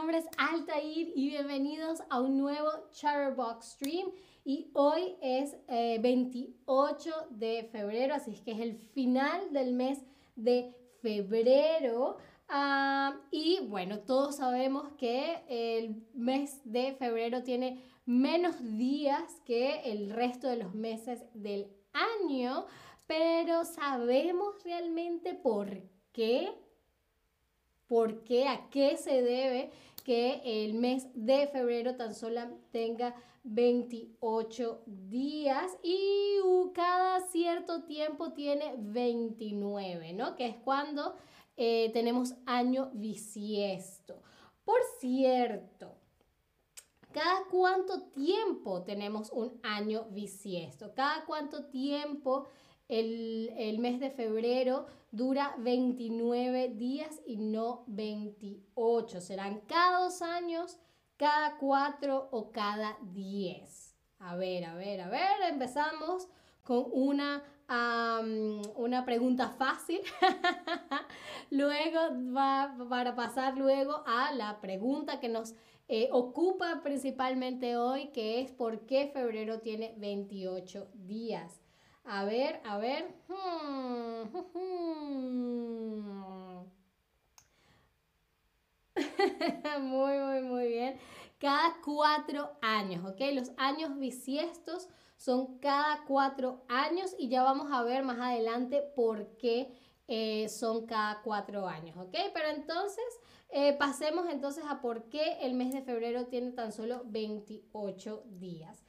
nombre es Altair y bienvenidos a un nuevo Chatterbox Stream. Y hoy es 28 eh, de febrero, así es que es el final del mes de febrero. Ah, y bueno, todos sabemos que el mes de febrero tiene menos días que el resto de los meses del año, pero ¿sabemos realmente por qué? ¿Por qué? ¿A qué se debe que el mes de febrero tan solo tenga 28 días y cada cierto tiempo tiene 29, ¿no? Que es cuando eh, tenemos año bisiesto. Por cierto, ¿cada cuánto tiempo tenemos un año bisiesto? ¿Cada cuánto tiempo el, mes de febrero dura 29 días y no 28. Serán cada dos años, cada cuatro o cada diez. A ver, a ver, a ver, empezamos con una, una pregunta fácil. luego va para pasar luego a la pregunta que nos eh, ocupa principalmente hoy, que es por qué febrero tiene 28 días. A ver, a ver. Hmm, muy, muy, muy bien. Cada cuatro años, ¿ok? Los años bisiestos son cada cuatro años y ya vamos a ver más adelante por qué eh, son cada cuatro años, ¿ok? Pero entonces, eh, pasemos entonces a por qué el mes de febrero tiene tan solo 28 días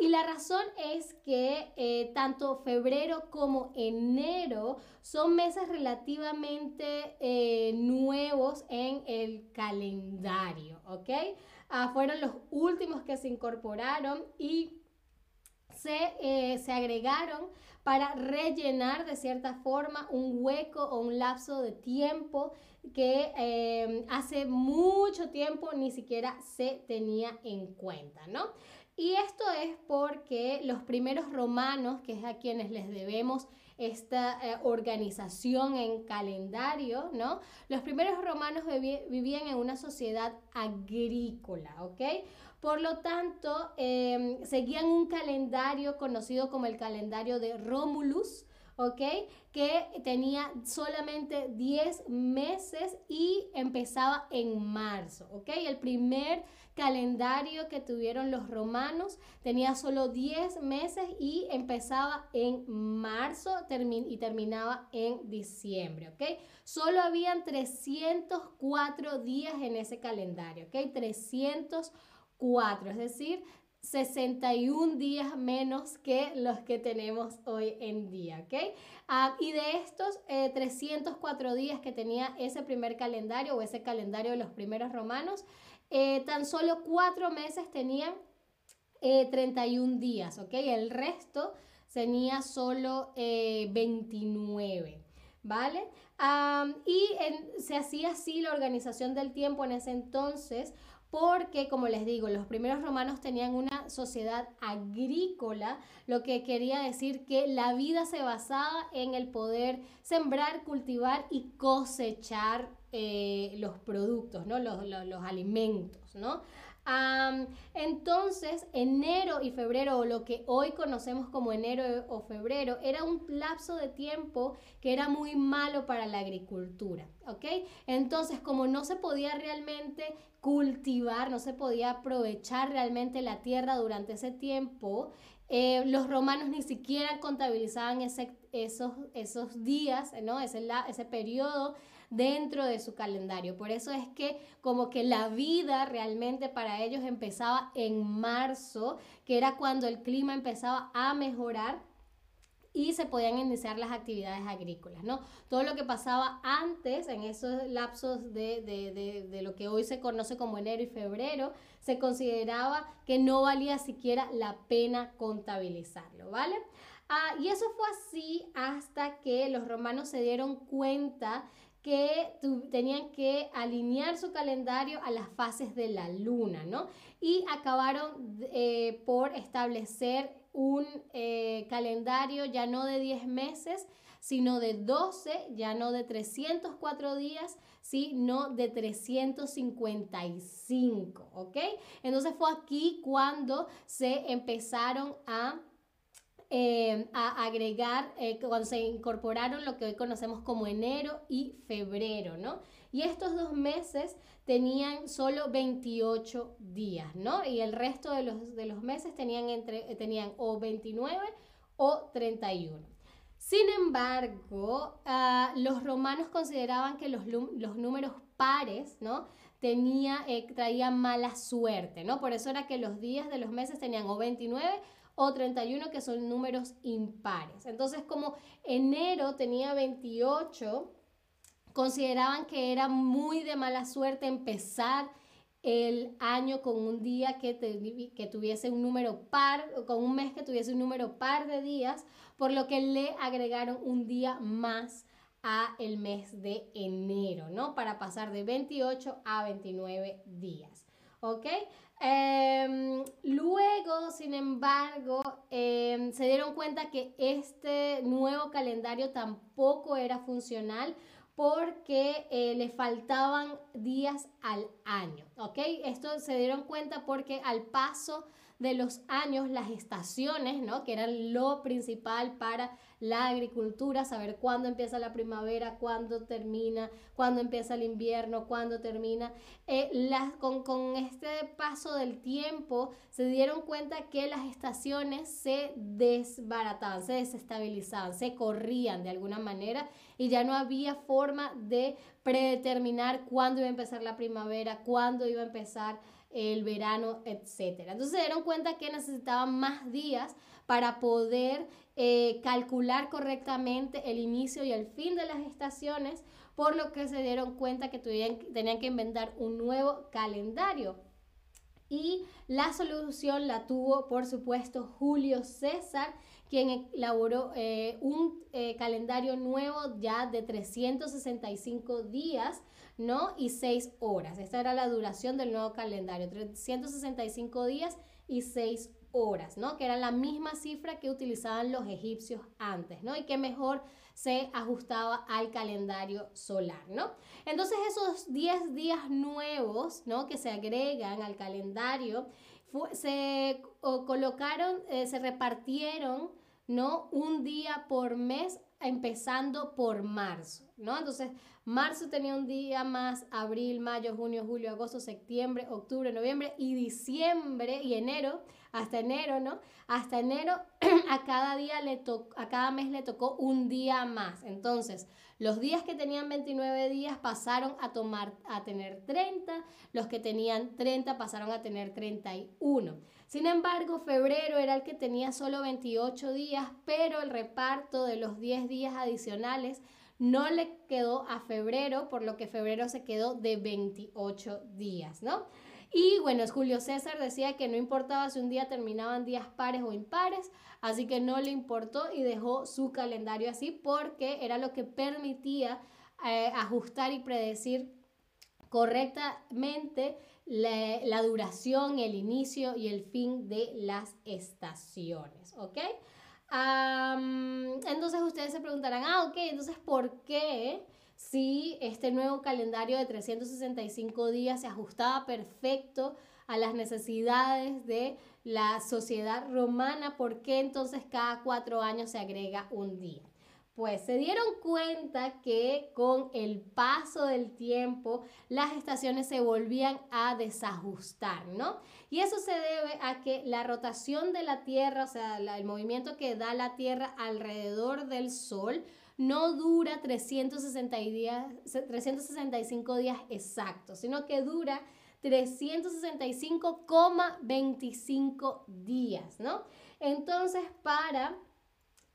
y la razón es que eh, tanto febrero como enero son meses relativamente eh, nuevos en el calendario, ¿ok? Ah, fueron los últimos que se incorporaron y se, eh, se agregaron para rellenar de cierta forma un hueco o un lapso de tiempo que hace mucho tiempo ni siquiera se tenía en cuenta, ¿no? Y esto es porque los primeros romanos, que es a quienes les debemos esta eh, organización en calendario, ¿no? Los primeros romanos vivían en una sociedad agrícola, ¿ok? Por lo tanto, em, seguían un calendario conocido como el calendario de Romulus, ¿ok? Que tenía solamente 10 meses y empezaba en marzo, ¿ok? El primer calendario que tuvieron los romanos tenía solo 10 meses y empezaba en marzo y terminaba en diciembre, ¿ok? Solo habían 304 días en ese calendario, ¿ok? 304, es decir, 61 días menos que los que tenemos hoy en día, ¿ok? Ah, y de estos 304 eh, días que tenía ese primer calendario o ese calendario de los primeros romanos, eh, tan solo cuatro meses tenían 31 días, ¿ok? El resto tenía solo 29. Eh, ¿Vale? y se hacía así la organización del tiempo en ese entonces porque, como les digo, los primeros romanos tenían una sociedad agrícola, lo que quería decir que la vida se basaba en el poder sembrar, cultivar y cosechar eh, los productos, ¿no? los, los alimentos. ¿no? Entonces, enero y febrero, o lo que hoy conocemos como enero o febrero, era un lapso de tiempo que era muy malo para la agricultura, ¿ok? Entonces, como no se podía realmente cultivar, no se podía aprovechar realmente la tierra durante ese tiempo, eh, los romanos ni siquiera contabilizaban ese, esos, esos días, ¿no? ese, ese periodo dentro de su calendario. Por eso es que como que la vida realmente para ellos empezaba en marzo, que era cuando el clima empezaba a mejorar y se podían iniciar las actividades agrícolas, ¿no? Todo lo que pasaba antes, en esos lapsos de, de, de, lo que hoy se conoce como enero y febrero, se consideraba que no valía siquiera la pena contabilizarlo, ¿vale? Ah, y eso fue así hasta que los romanos se dieron cuenta que tenían que alinear su calendario a las fases de la luna, ¿no? Y acabaron eh, por establecer un eh, calendario ya no de 10 meses, sino de 12, ya no de 304 días, sino de 355, ¿ok? Entonces fue aquí cuando se empezaron a eh, a agregar, eh, cuando se incorporaron lo que hoy conocemos como enero y febrero, ¿no? Y estos dos meses tenían solo 28 días, ¿no? Y el resto de los, de los meses tenían, entre, tenían o 29 o 31. Sin embargo, ah, los romanos consideraban que los, los números pares, ¿no? Tenía, eh, traían mala suerte, ¿no? Por eso era que los días de los meses tenían o 29 o 31 que son números impares. Entonces, como enero tenía 28, consideraban que era muy de mala suerte empezar el año con un día que, que tuviese un número par, con un mes que tuviese un número par de días, por lo que le agregaron un día más a el mes de enero, ¿no? Para pasar de 28 a 29 días, ¿ok? Em, luego, sin embargo, em, se dieron cuenta que este nuevo calendario tampoco era funcional porque eh, le faltaban días al año, ¿ok? Esto se dieron cuenta porque al paso de los años, las estaciones, ¿no? Que eran lo principal para la agricultura, saber cuándo empieza la primavera, cuándo termina, cuándo empieza el invierno, cuándo termina. Eh, con, con este paso del tiempo se dieron cuenta que las estaciones se desbarataban, se desestabilizaban, se corrían de alguna manera y ya no había forma de predeterminar cuándo iba a empezar la primavera, cuándo iba a empezar el verano, etc. Entonces se dieron cuenta que necesitaban más días para poder eh, calcular correctamente el inicio y el fin de las estaciones, por lo que se dieron cuenta que tenían que inventar un nuevo calendario. Y la solución la tuvo, por supuesto, Julio César, quien elaboró eh, un eh, calendario nuevo ya de 365 días ¿no? Y 6 horas. Esta era la duración del nuevo calendario, 365 días y 6 horas, ¿no? Que era la misma cifra que utilizaban los egipcios antes, ¿no? Y que mejor se ajustaba al calendario solar, ¿no? Entonces esos 10 días nuevos, ¿no? Que se agregan al calendario, se colocaron, eh, se repartieron, ¿no? Un día por mes empezando por marzo, ¿no? Entonces, marzo tenía un día más, abril, mayo, junio, julio, agosto, septiembre, octubre, noviembre y diciembre y enero, hasta enero, ¿no? Hasta enero a cada día le a cada mes le tocó un día más. Entonces, los días que tenían 29 días pasaron a tomar a tener 30, los que tenían 30 pasaron a tener 31. Sin embargo, febrero era el que tenía solo 28 días, pero el reparto de los 10 días adicionales no le quedó a febrero, por lo que febrero se quedó de 28 días, ¿no? Y bueno, Julio César decía que no importaba si un día terminaban días pares o impares, así que no le importó y dejó su calendario así porque era lo que permitía eh, ajustar y predecir correctamente la, duración, el inicio y el fin de las estaciones, ¿ok? entonces ustedes se preguntarán, ah, ok, entonces ¿por qué si este nuevo calendario de 365 días se ajustaba perfecto a las necesidades de la sociedad romana, ¿por qué entonces cada cuatro años se agrega un día? Pues se dieron cuenta que con el paso del tiempo las estaciones se volvían a desajustar, ¿no? Y eso se debe a que la rotación de la Tierra, o sea, el movimiento que da la Tierra alrededor del Sol, no dura 360 días, 365 días exactos, sino que dura 365,25 días, ¿no? Entonces, para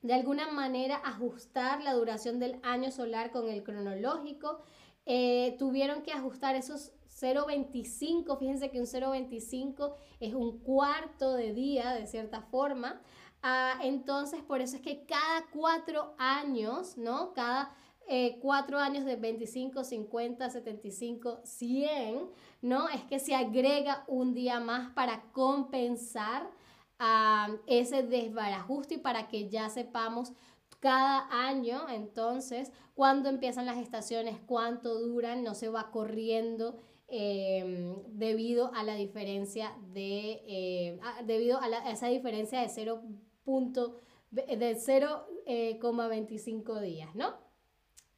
de alguna manera ajustar la duración del año solar con el cronológico. Eh, tuvieron que ajustar esos 0,25, fíjense que un 0,25 es un cuarto de día de cierta forma. Ah, entonces, por eso es que cada cuatro años, ¿no? Cada eh, cuatro años de 25, 50, 75, 100, ¿no? Es que se agrega un día más para compensar ese desbarajuste y para que ya sepamos cada año, entonces, cuándo empiezan las estaciones, cuánto duran, no se va corriendo em, debido a la diferencia de, eh, debido a, esa diferencia de 0. de 0,25 eh, días, ¿no?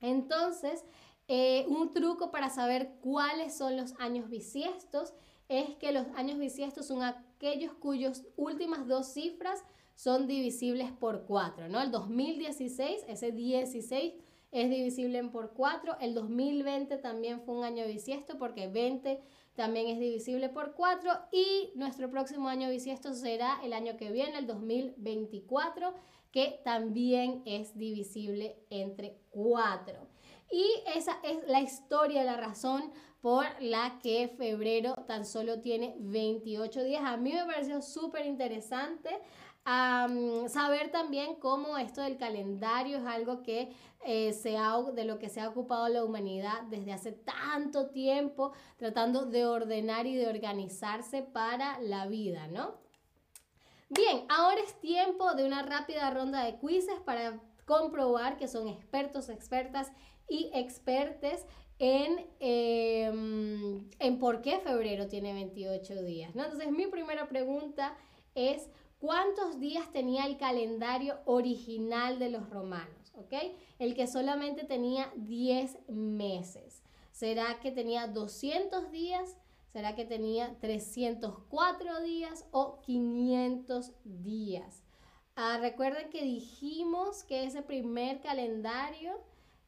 Entonces, eh, un truco para saber cuáles son los años bisiestos es que los años bisiestos son aquellos cuyas últimas dos cifras son divisibles por 4, ¿no? El 2016, ese 16 es divisible por 4, el 2020 también fue un año bisiesto porque 20 también es divisible por 4 y nuestro próximo año bisiesto será el año que viene, el 2024, que también es divisible entre 4. Y esa es la historia, la razón por la que febrero tan solo tiene 28 días. A mí me pareció súper interesante. saber también cómo esto del calendario es algo que eh, se ha, de lo que se ha ocupado la humanidad desde hace tanto tiempo, tratando de ordenar y de organizarse para la vida, ¿no? Bien, ahora es tiempo de una rápida ronda de quizzes para comprobar que son expertos, expertas y expertes en, em, por qué febrero tiene 28 días. ¿no? Entonces, mi primera pregunta es, ¿cuántos días tenía el calendario original de los romanos? El que solamente tenía 10 meses. ¿Será que tenía 200 días? ¿Será que tenía 304 días o 500 días? Ah, recuerden que dijimos que ese primer calendario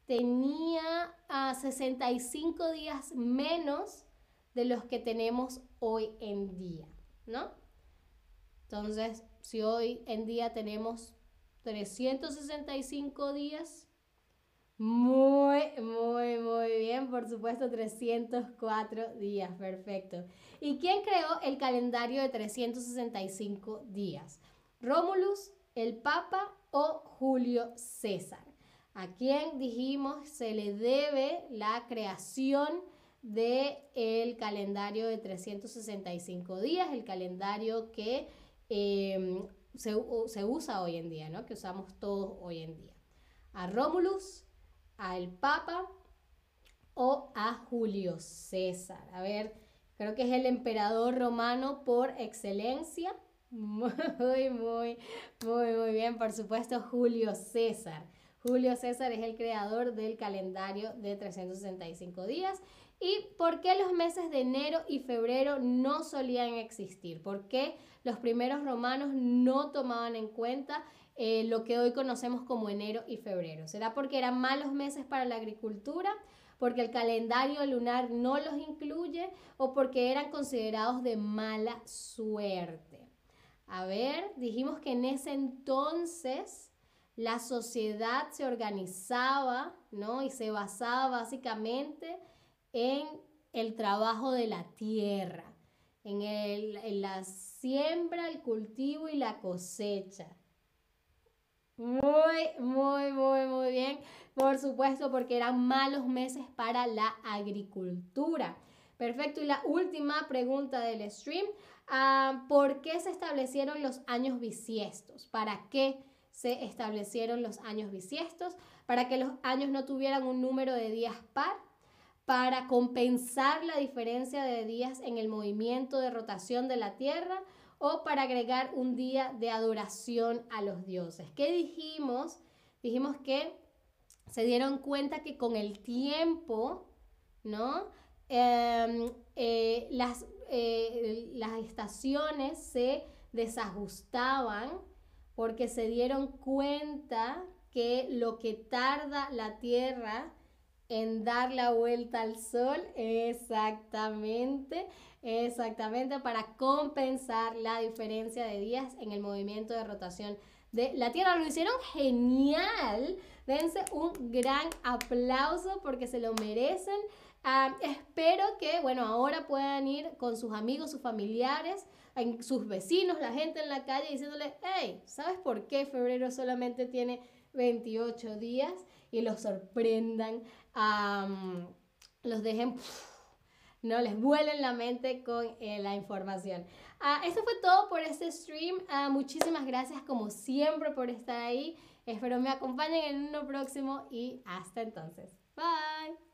tenía a 65 días menos de los que tenemos hoy en día, ¿no? Entonces, si hoy en día tenemos 365 días, muy, muy, muy bien, por supuesto, 304 días, perfecto. ¿Y quién creó el calendario de 365 días? ¿Rómulus, el Papa o Julio César? a quién dijimos se le debe la creación del el calendario de 365 días, el calendario que em, se, usa hoy en día, ¿no? que usamos todos hoy en día. A Rómulus, al Papa o a Julio César. A ver, creo que es el emperador romano por excelencia. Muy, muy, muy, muy bien, por supuesto, Julio César. Julio César es el creador del calendario de 365 días. ¿Y por qué los meses de enero y febrero no solían existir? ¿Por qué los primeros romanos no tomaban en cuenta eh, lo que hoy conocemos como enero y febrero? ¿Será porque eran malos meses para la agricultura? ¿Porque el calendario lunar no los incluye? ¿O porque eran considerados de mala suerte? A ver, dijimos que en ese entonces la sociedad se organizaba, ¿no? Y se basaba básicamente en el trabajo de la tierra, en, la siembra, el cultivo y la cosecha. Muy, muy, muy, muy bien. Por supuesto, porque eran malos meses para la agricultura. Perfecto. Y la última pregunta del stream. Ah, ¿Por qué se establecieron los años bisiestos? ¿Para qué? Se establecieron los años bisiestos para que los años no tuvieran un número de días par, para compensar la diferencia de días en el movimiento de rotación de la Tierra o para agregar un día de adoración a los dioses. ¿Qué dijimos? Dijimos que se dieron cuenta que con el tiempo, ¿no? Em, eh, las, eh, las estaciones se desajustaban porque se dieron cuenta que lo que tarda la Tierra en dar la vuelta al Sol, exactamente, exactamente para compensar la diferencia de días en el movimiento de rotación de la Tierra. Lo hicieron genial. Dense un gran aplauso porque se lo merecen. Ah, espero que, bueno, ahora puedan ir con sus amigos, sus familiares, sus vecinos, la gente en la calle, diciéndole, hey, ¿sabes por qué febrero solamente tiene 28 días? Y los sorprendan, los dejen, no les vuelen la mente con eh, la información. Ah, eso fue todo por este stream. Ah, muchísimas gracias como siempre por estar ahí. Espero me acompañen en uno próximo y hasta entonces. Bye.